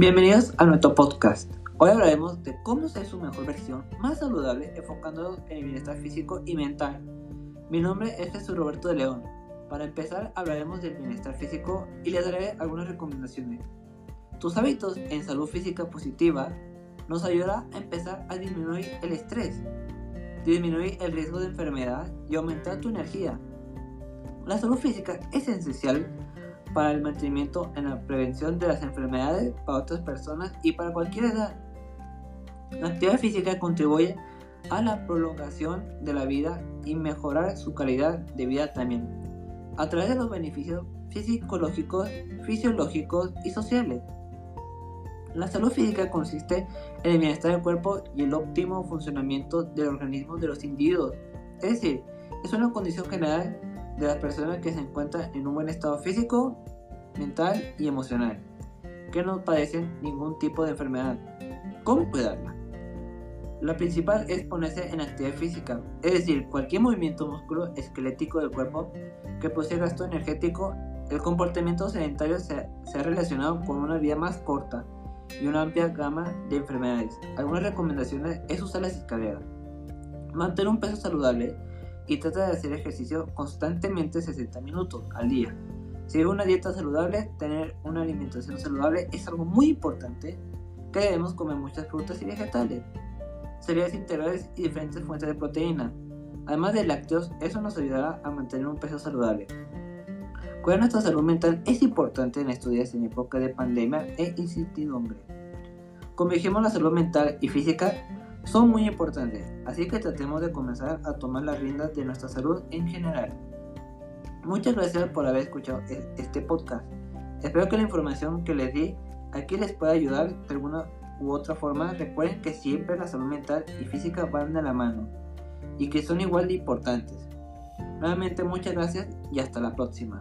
Bienvenidos a nuestro podcast. Hoy hablaremos de cómo ser su mejor versión más saludable enfocándonos en el bienestar físico y mental. Mi nombre es Jesús Roberto de León. Para empezar hablaremos del bienestar físico y les daré algunas recomendaciones. Tus hábitos en salud física positiva nos ayudará a empezar a disminuir el estrés, disminuir el riesgo de enfermedad y aumentar tu energía. La salud física es esencial para el mantenimiento en la prevención de las enfermedades para otras personas y para cualquier edad. La actividad física contribuye a la prolongación de la vida y mejorar su calidad de vida también, a través de los beneficios psicológicos, fisiológicos y sociales. La salud física consiste en el bienestar del cuerpo y el óptimo funcionamiento del organismo de los individuos, es decir, es una condición general de las personas que se encuentran en un buen estado físico, mental y emocional, que no padecen ningún tipo de enfermedad. ¿Cómo cuidarla? La principal es ponerse en actividad física, es decir, cualquier movimiento músculo esquelético del cuerpo que posee gasto energético. El comportamiento sedentario se, se ha relacionado con una vida más corta y una amplia gama de enfermedades. Algunas recomendaciones es usar las escaleras. Mantener un peso saludable y trata de hacer ejercicio constantemente 60 minutos al día. Seguir una dieta saludable, tener una alimentación saludable es algo muy importante que debemos comer muchas frutas y vegetales, cereales integrales y diferentes fuentes de proteína. Además de lácteos, eso nos ayudará a mantener un peso saludable. Cuidar nuestra salud mental es importante en estos días en época de pandemia e incertidumbre. Convergimos la salud mental y física son muy importantes, así que tratemos de comenzar a tomar las riendas de nuestra salud en general. Muchas gracias por haber escuchado e-, este podcast. Espero que la información que les di aquí les pueda ayudar de alguna u otra forma. Recuerden que siempre la salud mental y física van de la mano y que son igual de importantes. Nuevamente muchas gracias y hasta la próxima.